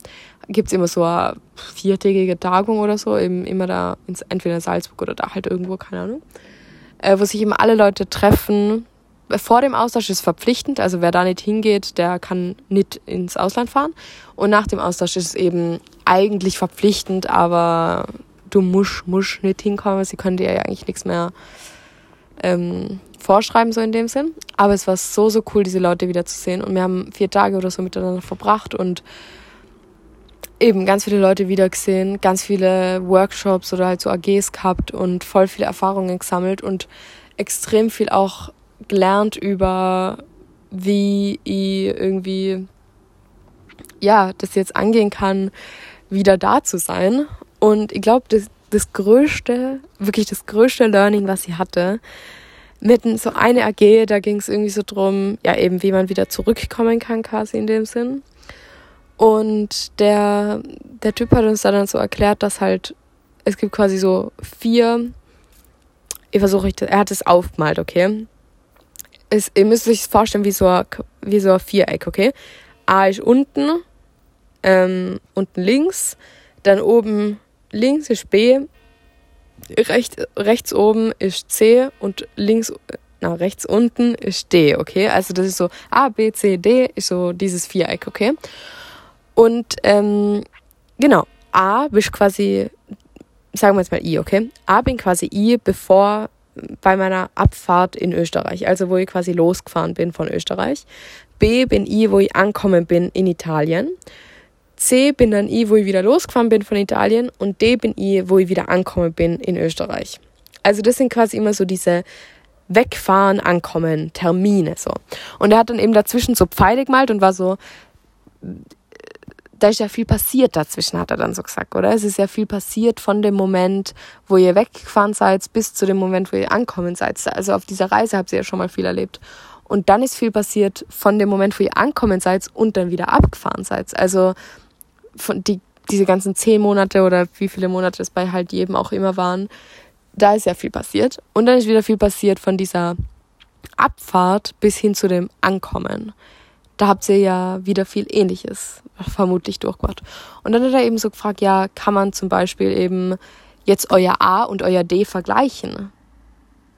Gibt es immer so eine viertägige Tagung oder so, eben immer da, ins, entweder in Salzburg oder da halt irgendwo, keine Ahnung. Äh, wo sich eben alle Leute treffen. Vor dem Austausch ist verpflichtend, also wer da nicht hingeht, der kann nicht ins Ausland fahren. Und nach dem Austausch ist es eben eigentlich verpflichtend, aber du musst, musst nicht hinkommen. Sie können dir ja eigentlich nichts mehr ähm, vorschreiben, so in dem Sinn. Aber es war so, so cool, diese Leute wieder zu sehen. Und wir haben vier Tage oder so miteinander verbracht und eben ganz viele Leute wieder gesehen, ganz viele Workshops oder halt so AGs gehabt und voll viele Erfahrungen gesammelt und extrem viel auch gelernt über, wie ich irgendwie, ja, das jetzt angehen kann, wieder da zu sein und ich glaube, das, das größte, wirklich das größte Learning, was sie hatte, mit so eine AG, da ging es irgendwie so drum, ja eben, wie man wieder zurückkommen kann, quasi in dem Sinn. Und der, der Typ hat uns dann so erklärt, dass halt, es gibt quasi so vier, ich versuche er hat es aufgemalt, okay? ist, ihr müsst euch vorstellen wie so, ein, wie so ein Viereck, okay? A ist unten, ähm, unten links, dann oben links ist B, rechts, rechts oben ist C und links, na, rechts unten ist D, okay? Also das ist so A, B, C, D ist so dieses Viereck, okay? Und ähm, genau, A bist quasi, sagen wir jetzt mal I, okay? A bin quasi I, bevor bei meiner Abfahrt in Österreich, also wo ich quasi losgefahren bin von Österreich. B bin ich, wo ich angekommen bin in Italien. C bin dann ich, wo ich wieder losgefahren bin von Italien. Und D bin ich, wo ich wieder angekommen bin in Österreich. Also das sind quasi immer so diese Wegfahren, Ankommen, Termine so. Und er hat dann eben dazwischen so Pfeile gemalt und war so, da ist ja viel passiert dazwischen, hat er dann so gesagt, oder? Es ist ja viel passiert von dem Moment, wo ihr weggefahren seid, bis zu dem Moment, wo ihr ankommen seid. Also auf dieser Reise habt ihr ja schon mal viel erlebt. Und dann ist viel passiert von dem Moment, wo ihr ankommen seid und dann wieder abgefahren seid. Also von die, diese ganzen zehn Monate oder wie viele Monate es bei halt jedem auch immer waren, da ist ja viel passiert. Und dann ist wieder viel passiert von dieser Abfahrt bis hin zu dem Ankommen da habt ihr ja wieder viel Ähnliches vermutlich durchgemacht. Und dann hat er eben so gefragt, ja, kann man zum Beispiel eben jetzt euer A und euer D vergleichen?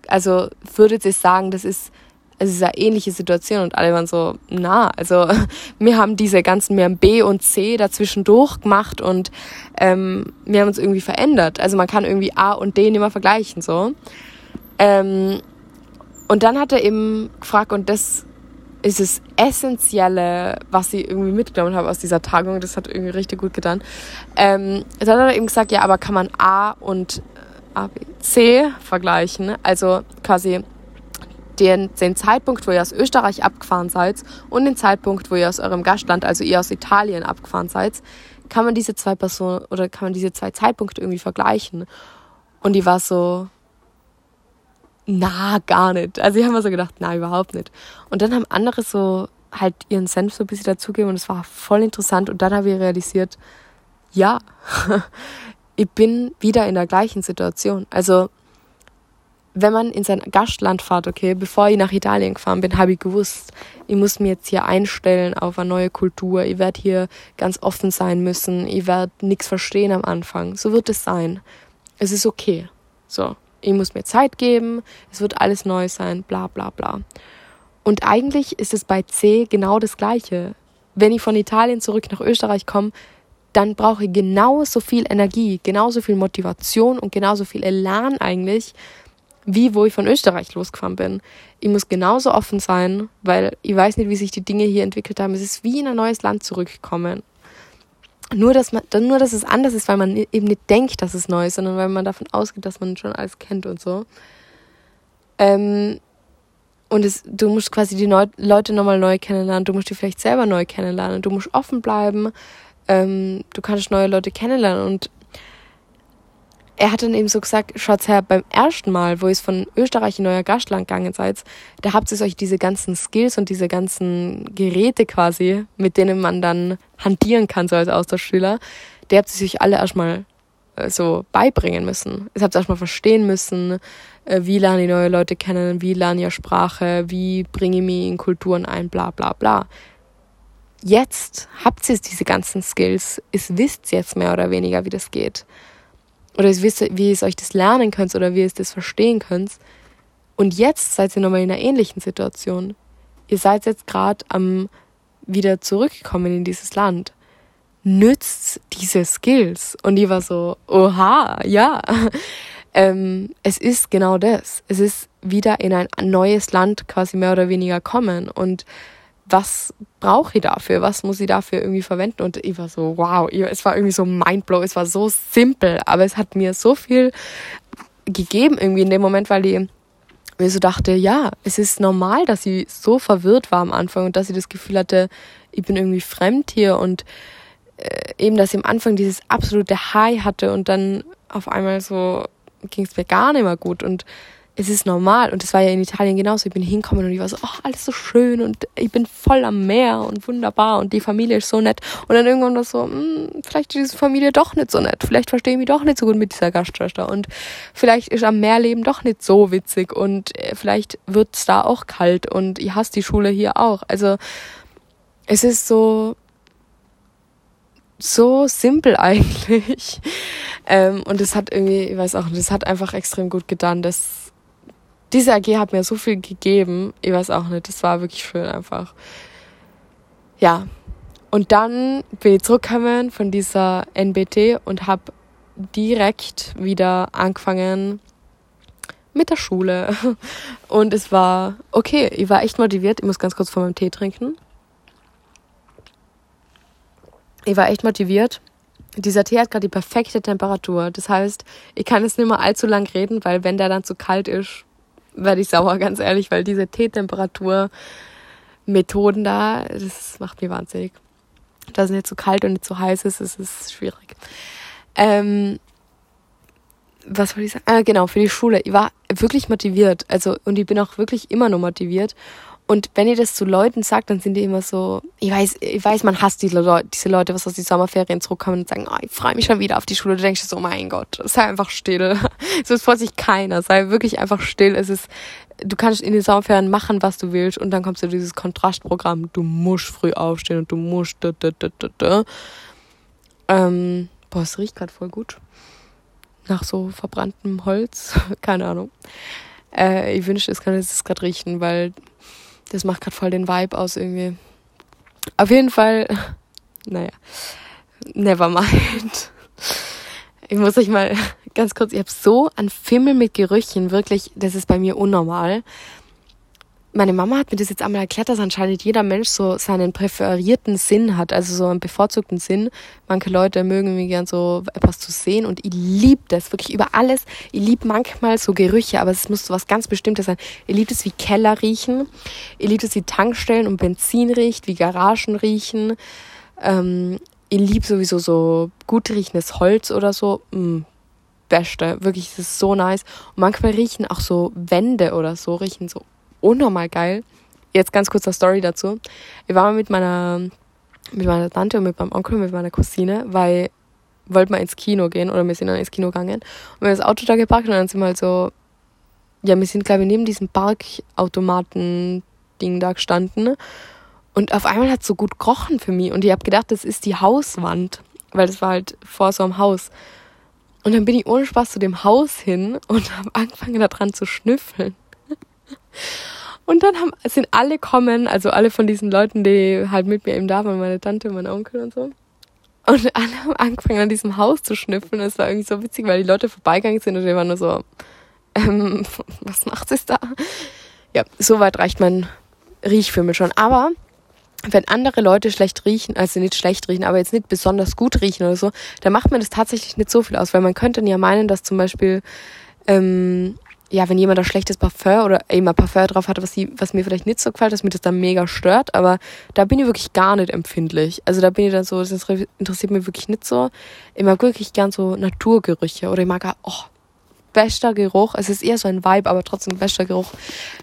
Also würdet ihr sagen, das ist, es ist eine ähnliche Situation und alle waren so, na, also wir haben diese ganzen, wir haben B und C dazwischen durchgemacht und ähm, wir haben uns irgendwie verändert. Also man kann irgendwie A und D nicht mehr vergleichen, so. Ähm, und dann hat er eben gefragt, und das ist das Essentielle, was ich irgendwie mitgenommen habe aus dieser Tagung. Das hat irgendwie richtig gut getan. Ähm, dann hat er eben gesagt, ja, aber kann man A und äh, A, B, C vergleichen? Also quasi den, den Zeitpunkt, wo ihr aus Österreich abgefahren seid und den Zeitpunkt, wo ihr aus eurem Gastland, also ihr aus Italien abgefahren seid, kann man diese zwei Personen oder kann man diese zwei Zeitpunkte irgendwie vergleichen? Und die war so, na, gar nicht. Also ich habe mir so gedacht, na, überhaupt nicht. Und dann haben andere so halt ihren Senf so ein bisschen dazugegeben und es war voll interessant. Und dann habe ich realisiert, ja, ich bin wieder in der gleichen Situation. Also wenn man in sein Gastland fährt, okay, bevor ich nach Italien gefahren bin, habe ich gewusst, ich muss mir jetzt hier einstellen auf eine neue Kultur. Ich werde hier ganz offen sein müssen. Ich werde nichts verstehen am Anfang. So wird es sein. Es ist okay. So ich muss mir Zeit geben, es wird alles neu sein, bla bla bla. Und eigentlich ist es bei C genau das Gleiche. Wenn ich von Italien zurück nach Österreich komme, dann brauche ich genauso viel Energie, genauso viel Motivation und genauso viel Elan eigentlich, wie wo ich von Österreich losgefahren bin. Ich muss genauso offen sein, weil ich weiß nicht, wie sich die Dinge hier entwickelt haben. Es ist wie in ein neues Land zurückgekommen. Nur dass, man, nur, dass es anders ist, weil man eben nicht denkt, dass es neu ist, sondern weil man davon ausgeht, dass man schon alles kennt und so. Ähm, und es, du musst quasi die Neu Leute nochmal neu kennenlernen, du musst die vielleicht selber neu kennenlernen, du musst offen bleiben, ähm, du kannst neue Leute kennenlernen und er hat dann eben so gesagt, schaut's her, beim ersten Mal, wo ihr von Österreich in euer Gastland gegangen seid, da habt ihr euch diese ganzen Skills und diese ganzen Geräte quasi, mit denen man dann hantieren kann, so als Austauschschüler, die habt ihr euch alle erstmal äh, so beibringen müssen. Ihr habt erstmal verstehen müssen, äh, wie lerne ich neue Leute kennen, wie lerne ich Sprache, wie bringe ich mich in Kulturen ein, bla bla bla. Jetzt habt ihr diese ganzen Skills, ihr wisst jetzt mehr oder weniger, wie das geht oder wie ihr euch das lernen könnt oder wie ihr das verstehen könnt. Und jetzt seid ihr nochmal in einer ähnlichen Situation. Ihr seid jetzt gerade am wieder zurückgekommen in dieses Land. Nützt diese Skills. Und die war so, oha, ja. ähm, es ist genau das. Es ist wieder in ein neues Land quasi mehr oder weniger kommen. Und was brauche ich dafür? Was muss ich dafür irgendwie verwenden? Und ich war so, wow, es war irgendwie so mindblow, es war so simpel, aber es hat mir so viel gegeben irgendwie in dem Moment, weil ich mir so dachte, ja, es ist normal, dass sie so verwirrt war am Anfang und dass sie das Gefühl hatte, ich bin irgendwie fremd hier und äh, eben, dass sie am Anfang dieses absolute High hatte und dann auf einmal so ging es mir gar nicht mehr gut und es ist normal. Und das war ja in Italien genauso. Ich bin hingekommen und ich war so, oh, alles so schön und ich bin voll am Meer und wunderbar und die Familie ist so nett. Und dann irgendwann war so, hm, vielleicht ist diese Familie doch nicht so nett. Vielleicht verstehe ich mich doch nicht so gut mit dieser Gastschwester. Und vielleicht ist am Meerleben doch nicht so witzig und äh, vielleicht wird's da auch kalt und ich hasse die Schule hier auch. Also es ist so, so simpel eigentlich. Ähm, und es hat irgendwie, ich weiß auch nicht, es hat einfach extrem gut getan. Das diese AG hat mir so viel gegeben. Ich weiß auch nicht, das war wirklich schön einfach. Ja. Und dann bin ich zurückgekommen von dieser NBT und habe direkt wieder angefangen mit der Schule. Und es war okay, ich war echt motiviert. Ich muss ganz kurz von meinem Tee trinken. Ich war echt motiviert. Dieser Tee hat gerade die perfekte Temperatur. Das heißt, ich kann jetzt nicht mehr allzu lang reden, weil wenn der dann zu kalt ist, werde ich sauer, ganz ehrlich, weil diese Teetemperatur-Methoden da, das macht mich wahnsinnig. Da es nicht zu kalt und nicht zu heiß ist, ist es schwierig. Ähm, was wollte ich sagen? Ah, genau, für die Schule. Ich war wirklich motiviert. Also, und ich bin auch wirklich immer noch motiviert. Und wenn ihr das zu Leuten sagt, dann sind die immer so, ich weiß, ich weiß, man hasst diese Leute, diese Leute, was aus den Sommerferien zurückkommen und sagen, oh, ich freue mich schon wieder auf die Schule. Du denkst so, oh mein Gott, sei einfach still. Es ist vor sich keiner, sei wirklich einfach still. Es ist, du kannst in den Sommerferien machen, was du willst und dann kommst du dieses Kontrastprogramm, du musst früh aufstehen und du musst, da, da, da, da, da. Ähm, boah, es riecht gerade voll gut. Nach so verbranntem Holz, keine Ahnung. Äh, ich wünschte, es kann es gerade riechen, weil das macht gerade voll den Vibe aus irgendwie. Auf jeden Fall, naja, never mind. Ich muss euch mal ganz kurz, ich habe so an Fimmel mit Gerüchen, wirklich, das ist bei mir unnormal meine Mama hat mir das jetzt einmal erklärt, dass anscheinend jeder Mensch so seinen präferierten Sinn hat, also so einen bevorzugten Sinn. Manche Leute mögen irgendwie gern so etwas zu sehen und ich liebe das wirklich über alles. Ich liebe manchmal so Gerüche, aber es muss so was ganz Bestimmtes sein. Ich liebe es, wie Keller riechen. Ich liebe es, wie Tankstellen und Benzin riecht, wie Garagen riechen. Ähm, ich liebe sowieso so gut riechendes Holz oder so. Mm, beste. Wirklich, es ist so nice. Und manchmal riechen auch so Wände oder so, riechen so unnormal geil. Jetzt ganz kurz eine Story dazu. Ich war mit meiner, mit meiner Tante und mit meinem Onkel und mit meiner Cousine, weil wollten wir ins Kino gehen oder wir sind dann ins Kino gegangen und wir haben das Auto da geparkt und dann sind wir halt so, ja, wir sind glaube ich neben diesem Parkautomaten-Ding da gestanden und auf einmal hat es so gut gerochen für mich und ich habe gedacht, das ist die Hauswand, weil das war halt vor so einem Haus. Und dann bin ich ohne Spaß zu dem Haus hin und habe angefangen daran zu schnüffeln. Und dann haben, sind alle kommen, also alle von diesen Leuten, die halt mit mir eben da waren, meine Tante, mein Onkel und so. Und alle haben angefangen, an diesem Haus zu schnüffeln. Das war irgendwie so witzig, weil die Leute vorbeigegangen sind und die waren nur so, ähm, was macht es da? Ja, so weit reicht mein Riechfimmel schon. Aber wenn andere Leute schlecht riechen, also nicht schlecht riechen, aber jetzt nicht besonders gut riechen oder so, dann macht mir das tatsächlich nicht so viel aus, weil man könnte ja meinen, dass zum Beispiel ähm, ja, wenn jemand ein schlechtes Parfum oder eben ein Parfum drauf hat, was, sie, was mir vielleicht nicht so gefällt, dass mir das dann mega stört, aber da bin ich wirklich gar nicht empfindlich. Also da bin ich dann so, das interessiert mich wirklich nicht so. Ich mag wirklich gern so Naturgerüche oder ich mag oh, bester Geruch. Es ist eher so ein Vibe, aber trotzdem bester Geruch,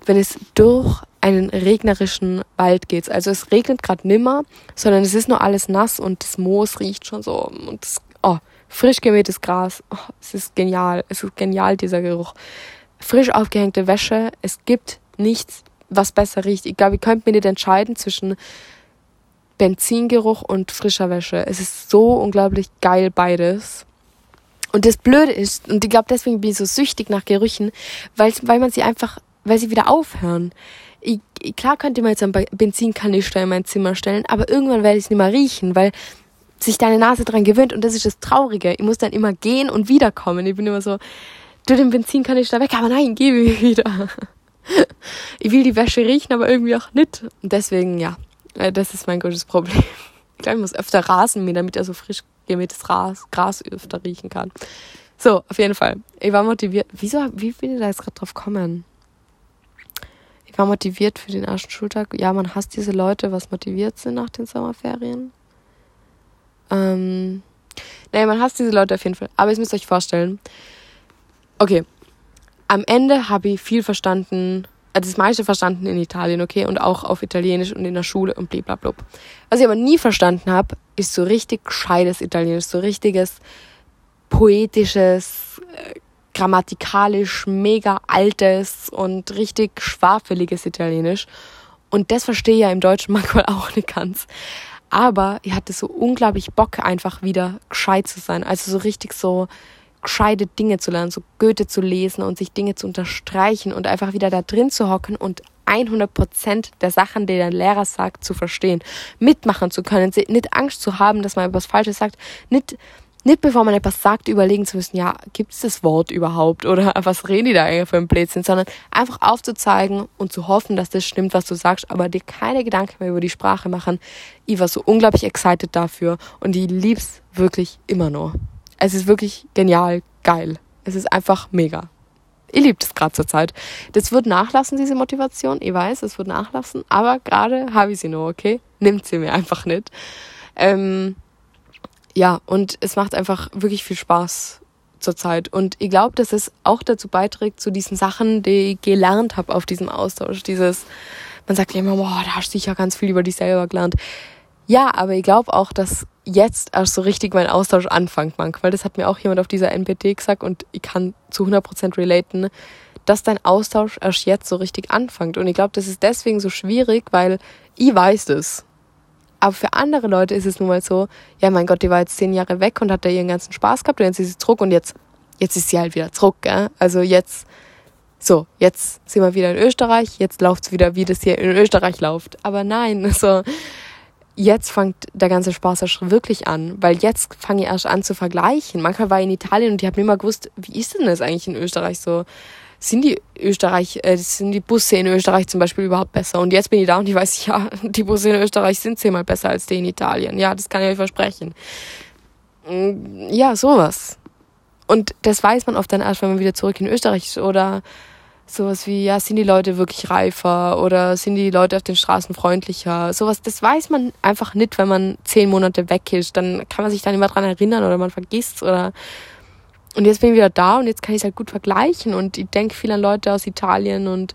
wenn es durch einen regnerischen Wald geht. Also es regnet gerade nimmer, sondern es ist nur alles nass und das Moos riecht schon so und das, oh, frisch gemähtes Gras. Oh, es ist genial. Es ist genial, dieser Geruch frisch aufgehängte Wäsche. Es gibt nichts, was besser riecht. Ich glaube, ich könnte mir nicht entscheiden zwischen Benzingeruch und frischer Wäsche. Es ist so unglaublich geil beides. Und das Blöde ist, und ich glaube, deswegen bin ich so süchtig nach Gerüchen, weil, weil man sie einfach, weil sie wieder aufhören. Ich, ich, klar könnte man jetzt einen Benzinkanister in mein Zimmer stellen, aber irgendwann werde ich es nicht mehr riechen, weil sich deine Nase dran gewöhnt und das ist das Traurige. Ich muss dann immer gehen und wiederkommen. Ich bin immer so, du, den Benzin kann ich da weg, aber nein, gebe mir wieder. ich will die Wäsche riechen, aber irgendwie auch nicht. Und deswegen, ja, äh, das ist mein größtes Problem. Ich glaube, ich muss öfter rasen mir, damit er so frisch gemähtes Gras, Gras öfter riechen kann. So, auf jeden Fall. Ich war motiviert. Wieso, wie bin ich da jetzt gerade drauf kommen? Ich war motiviert für den ersten Schultag. Ja, man hasst diese Leute, was motiviert sind nach den Sommerferien. Ähm, naja, man hasst diese Leute auf jeden Fall. Aber ihr müsst euch vorstellen, Okay. am Ende habe ich viel verstanden, also das meiste verstanden in Italien, okay, und auch auf Italienisch und in der Schule und blablabla. Was ich aber nie verstanden habe, ist so richtig gescheites Italienisch, so richtiges poetisches, äh, grammatikalisch mega altes und richtig schwafeliges Italienisch. Und das verstehe ich ja im Deutschen manchmal auch nicht ganz. Aber ich hatte so unglaublich Bock, einfach wieder gescheit zu sein. Also so richtig so gescheite Dinge zu lernen, so Goethe zu lesen und sich Dinge zu unterstreichen und einfach wieder da drin zu hocken und 100 Prozent der Sachen, die der Lehrer sagt, zu verstehen, mitmachen zu können, nicht Angst zu haben, dass man etwas Falsches sagt, nicht nicht bevor man etwas sagt, überlegen zu müssen, ja, gibt es das Wort überhaupt oder was reden die da eigentlich für ein Blödsinn, sondern einfach aufzuzeigen und zu hoffen, dass das stimmt, was du sagst, aber dir keine Gedanken mehr über die Sprache machen. Ich war so unglaublich excited dafür und ich lieb's wirklich immer noch. Es ist wirklich genial, geil. Es ist einfach mega. Ich liebe das gerade zur Zeit. Das wird nachlassen, diese Motivation. Ich weiß, es wird nachlassen, aber gerade habe ich sie noch, okay? Nimmt sie mir einfach nicht. Ähm, ja, und es macht einfach wirklich viel Spaß zurzeit. Und ich glaube, dass es auch dazu beiträgt, zu diesen Sachen, die ich gelernt habe auf diesem Austausch. Dieses, man sagt ja immer, boah, da hast du sicher ganz viel über dich selber gelernt. Ja, aber ich glaube auch, dass jetzt erst so richtig mein Austausch anfängt manchmal. Das hat mir auch jemand auf dieser NPT gesagt und ich kann zu 100% relaten, dass dein Austausch erst jetzt so richtig anfängt. Und ich glaube, das ist deswegen so schwierig, weil ich weiß das. Aber für andere Leute ist es nun mal so, ja mein Gott, die war jetzt zehn Jahre weg und hat da ihren ganzen Spaß gehabt und jetzt ist sie zurück und jetzt, jetzt ist sie halt wieder zurück. Gell? Also jetzt, so, jetzt sind wir wieder in Österreich, jetzt läuft es wieder, wie das hier in Österreich läuft. Aber nein, also jetzt fängt der ganze Spaß erst wirklich an, weil jetzt fange ich erst an zu vergleichen. Manchmal war ich in Italien und ich habe nicht mal gewusst, wie ist denn das eigentlich in Österreich so? sind die Österreich, äh, sind die Busse in Österreich zum Beispiel überhaupt besser? Und jetzt bin ich da und ich weiß, ja, die Busse in Österreich sind zehnmal besser als die in Italien. Ja, das kann ich euch versprechen. Mm, ja, sowas. Und das weiß man oft dann erst, wenn man wieder zurück in Österreich ist oder sowas wie, ja, sind die Leute wirklich reifer oder sind die Leute auf den Straßen freundlicher? Sowas, das weiß man einfach nicht, wenn man zehn Monate weg ist. Dann kann man sich dann immer dran erinnern oder man vergisst oder und jetzt bin ich wieder da und jetzt kann ich es halt gut vergleichen und ich denke viel an Leute aus Italien und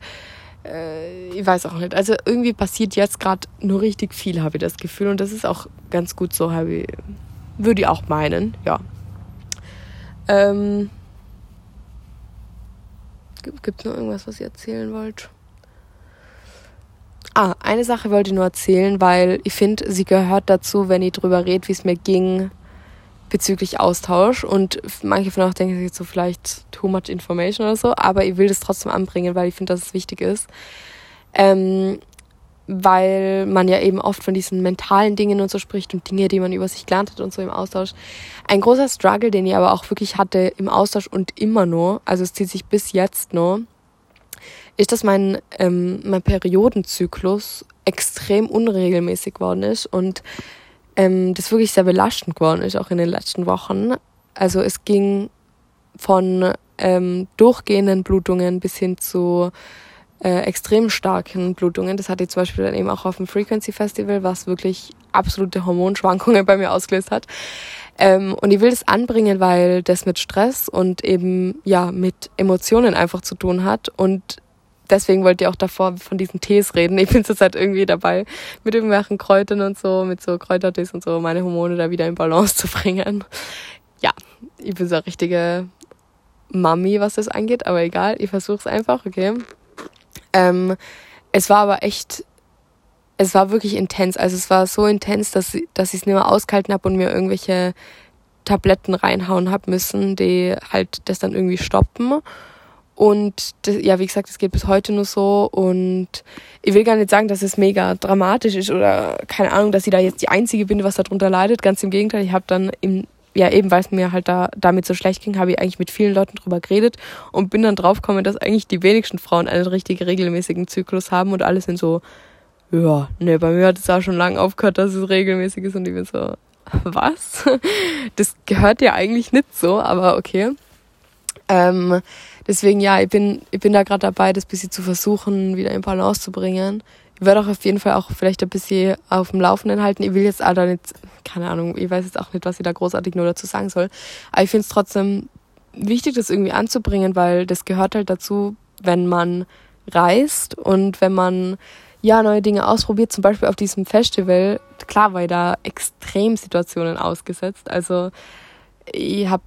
äh, ich weiß auch nicht. Also irgendwie passiert jetzt gerade nur richtig viel, habe ich das Gefühl. Und das ist auch ganz gut so, habe ich, würde ich auch meinen, ja. Ähm, Gibt es noch irgendwas, was ich erzählen wollt? Ah, eine Sache wollte ich nur erzählen, weil ich finde, sie gehört dazu, wenn ich drüber rede, wie es mir ging bezüglich Austausch und manche von euch denken sich so vielleicht too much information oder so, aber ich will das trotzdem anbringen, weil ich finde, dass es wichtig ist. Ähm, weil man ja eben oft von diesen mentalen Dingen und so spricht und Dinge, die man über sich gelernt hat und so im Austausch. Ein großer Struggle, den ich aber auch wirklich hatte im Austausch und immer nur, also es zieht sich bis jetzt nur, ist, dass mein, ähm, mein Periodenzyklus extrem unregelmäßig geworden ist und ähm, das wirklich sehr belastend geworden ist, auch in den letzten Wochen. Also es ging von ähm, durchgehenden Blutungen bis hin zu äh, extrem starken Blutungen. Das hatte ich zum Beispiel dann eben auch auf dem Frequency Festival, was wirklich absolute Hormonschwankungen bei mir ausgelöst hat. Ähm, und ich will das anbringen, weil das mit Stress und eben ja mit Emotionen einfach zu tun hat und deswegen wollte ich auch davor von diesen Tees reden. Ich bin zurzeit irgendwie dabei, mit irgendwelchen Kräutern und so, mit so Kräutertees und so, meine Hormone da wieder in Balance zu bringen. Ja, ich bin so eine richtige Mami, was das angeht, aber egal, ich versuche es einfach, okay. Ähm, es war aber echt, es war wirklich intens. Also es war so intens, dass, dass ich es nicht mehr ausgehalten habe und mir irgendwelche Tabletten reinhauen habe müssen, die halt das dann irgendwie stoppen. Und das, ja, wie gesagt, es geht bis heute nur so. Und ich will gar nicht sagen, dass es mega dramatisch ist oder keine Ahnung, dass ich da jetzt die Einzige bin, was darunter leidet. Ganz im Gegenteil, ich habe dann im ja, eben weil es mir halt da damit so schlecht ging, habe ich eigentlich mit vielen Leuten drüber geredet und bin dann draufgekommen, dass eigentlich die wenigsten Frauen einen richtig regelmäßigen Zyklus haben und alle sind so, ja, ne, bei mir hat es auch schon lange aufgehört, dass es regelmäßig ist und ich bin so, was? Das gehört ja eigentlich nicht so, aber okay. Ähm, deswegen ja, ich bin, ich bin da gerade dabei, das bisschen zu versuchen, wieder in Balance zu bringen. Ich werde auch auf jeden Fall auch vielleicht ein bisschen auf dem Laufenden halten. Ich will jetzt aber nicht, keine Ahnung, ich weiß jetzt auch nicht, was ich da großartig nur dazu sagen soll. Aber ich finde es trotzdem wichtig, das irgendwie anzubringen, weil das gehört halt dazu, wenn man reist und wenn man ja neue Dinge ausprobiert, zum Beispiel auf diesem Festival. Klar war ich da Extremsituationen ausgesetzt. Also ich hab,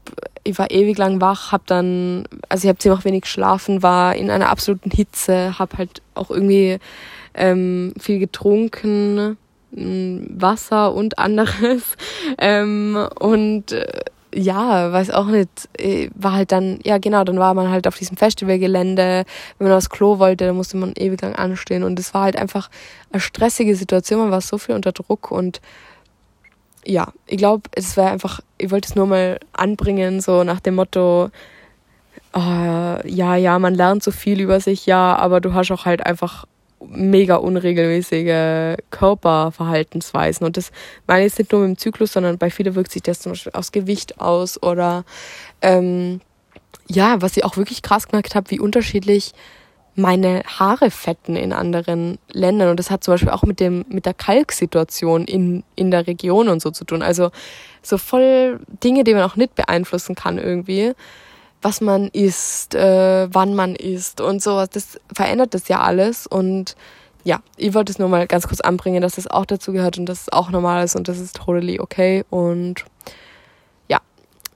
ich war ewig lang wach, hab dann, also ich habe ziemlich wenig geschlafen, war in einer absoluten Hitze, hab halt auch irgendwie ähm, viel getrunken, Wasser und anderes. Ähm, und äh, ja, weiß auch nicht, äh, war halt dann, ja genau, dann war man halt auf diesem Festivalgelände, wenn man aufs Klo wollte, dann musste man ewig lang anstehen. Und es war halt einfach eine stressige Situation, man war so viel unter Druck und ja, ich glaube, es wäre einfach, ich wollte es nur mal anbringen, so nach dem Motto, oh, ja, ja, man lernt so viel über sich, ja, aber du hast auch halt einfach mega unregelmäßige Körperverhaltensweisen. Und das meine ich nicht nur mit dem Zyklus, sondern bei vielen wirkt sich das zum Beispiel aufs Gewicht aus oder ähm, ja, was ich auch wirklich krass gemerkt habe, wie unterschiedlich meine Haare fetten in anderen Ländern. Und das hat zum Beispiel auch mit dem, mit der Kalksituation in, in der Region und so zu tun. Also so voll Dinge, die man auch nicht beeinflussen kann irgendwie was man isst, äh, wann man isst und sowas. Das verändert das ja alles. Und ja, ich wollte es nur mal ganz kurz anbringen, dass das auch dazu gehört und dass es auch normal ist und das ist totally okay. Und ja,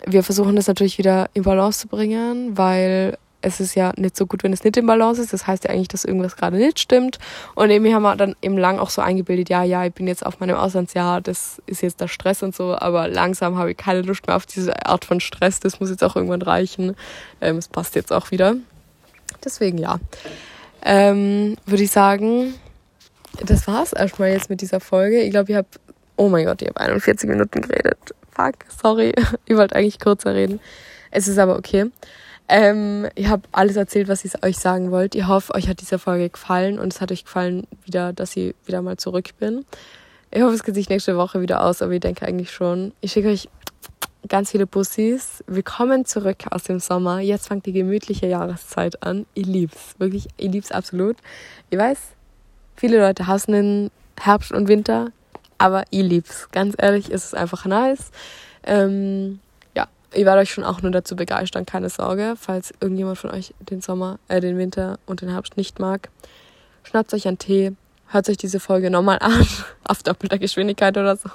wir versuchen das natürlich wieder in Balance zu bringen, weil es ist ja nicht so gut, wenn es nicht im Balance ist. Das heißt ja eigentlich, dass irgendwas gerade nicht stimmt. Und irgendwie haben wir dann eben lang auch so eingebildet, ja, ja, ich bin jetzt auf meinem Auslandsjahr, das ist jetzt der Stress und so, aber langsam habe ich keine Lust mehr auf diese Art von Stress. Das muss jetzt auch irgendwann reichen. Ähm, es passt jetzt auch wieder. Deswegen ja. Ähm, Würde ich sagen, das war's erstmal jetzt mit dieser Folge. Ich glaube, ich habe, oh mein Gott, ich habe 41 Minuten geredet. Fuck, sorry. Ich wollte eigentlich kürzer reden. Es ist aber okay. Ähm, ich habe alles erzählt, was ich euch sagen wollte. Ich hoffe, euch hat diese Folge gefallen und es hat euch gefallen, wieder, dass ich wieder mal zurück bin. Ich hoffe, es geht sich nächste Woche wieder aus, aber ich denke eigentlich schon. Ich schicke euch ganz viele Bussis. Willkommen zurück aus dem Sommer. Jetzt fängt die gemütliche Jahreszeit an. Ich lieb's. Wirklich, ich lieb's absolut. Ich weiß, viele Leute hassen den Herbst und Winter, aber ich lieb's. Ganz ehrlich, ist es einfach nice. Ähm, ich werde euch schon auch nur dazu begeistern, keine Sorge. Falls irgendjemand von euch den Sommer, äh, den Winter und den Herbst nicht mag, schnappt euch einen Tee, hört euch diese Folge nochmal an, auf doppelter Geschwindigkeit oder so.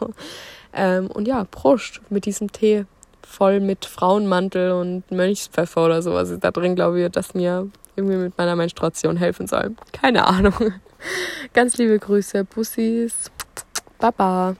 Ähm, und ja, Prost mit diesem Tee, voll mit Frauenmantel und Mönchspfeffer oder sowas da drin, glaube ich, dass mir irgendwie mit meiner Menstruation helfen soll. Keine Ahnung. Ganz liebe Grüße, Bussis. Baba.